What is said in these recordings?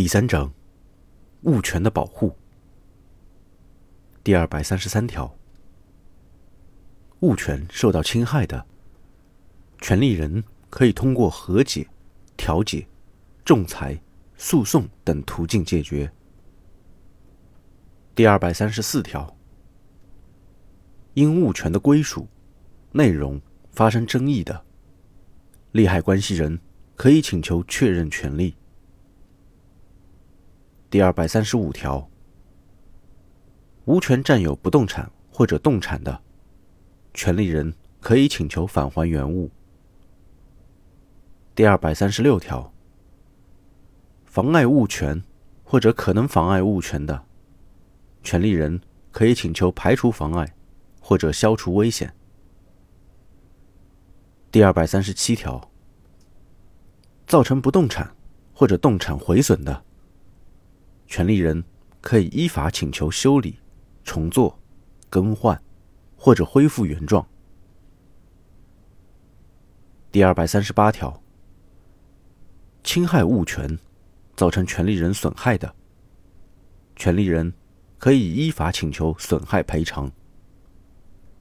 第三章，物权的保护。第二百三十三条，物权受到侵害的，权利人可以通过和解、调解、仲裁、诉讼等途径解决。第二百三十四条，因物权的归属、内容发生争议的，利害关系人可以请求确认权利。第二百三十五条，无权占有不动产或者动产的，权利人可以请求返还原物。第二百三十六条，妨碍物权或者可能妨碍物权的，权利人可以请求排除妨碍或者消除危险。第二百三十七条，造成不动产或者动产毁损的。权利人可以依法请求修理、重做、更换或者恢复原状。第二百三十八条，侵害物权造成权利人损害的，权利人可以依法请求损害赔偿，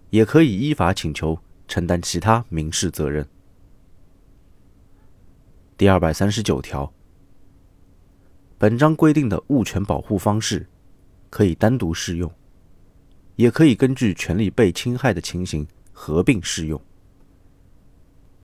也可以依法请求承担其他民事责任。第二百三十九条。本章规定的物权保护方式，可以单独适用，也可以根据权利被侵害的情形合并适用。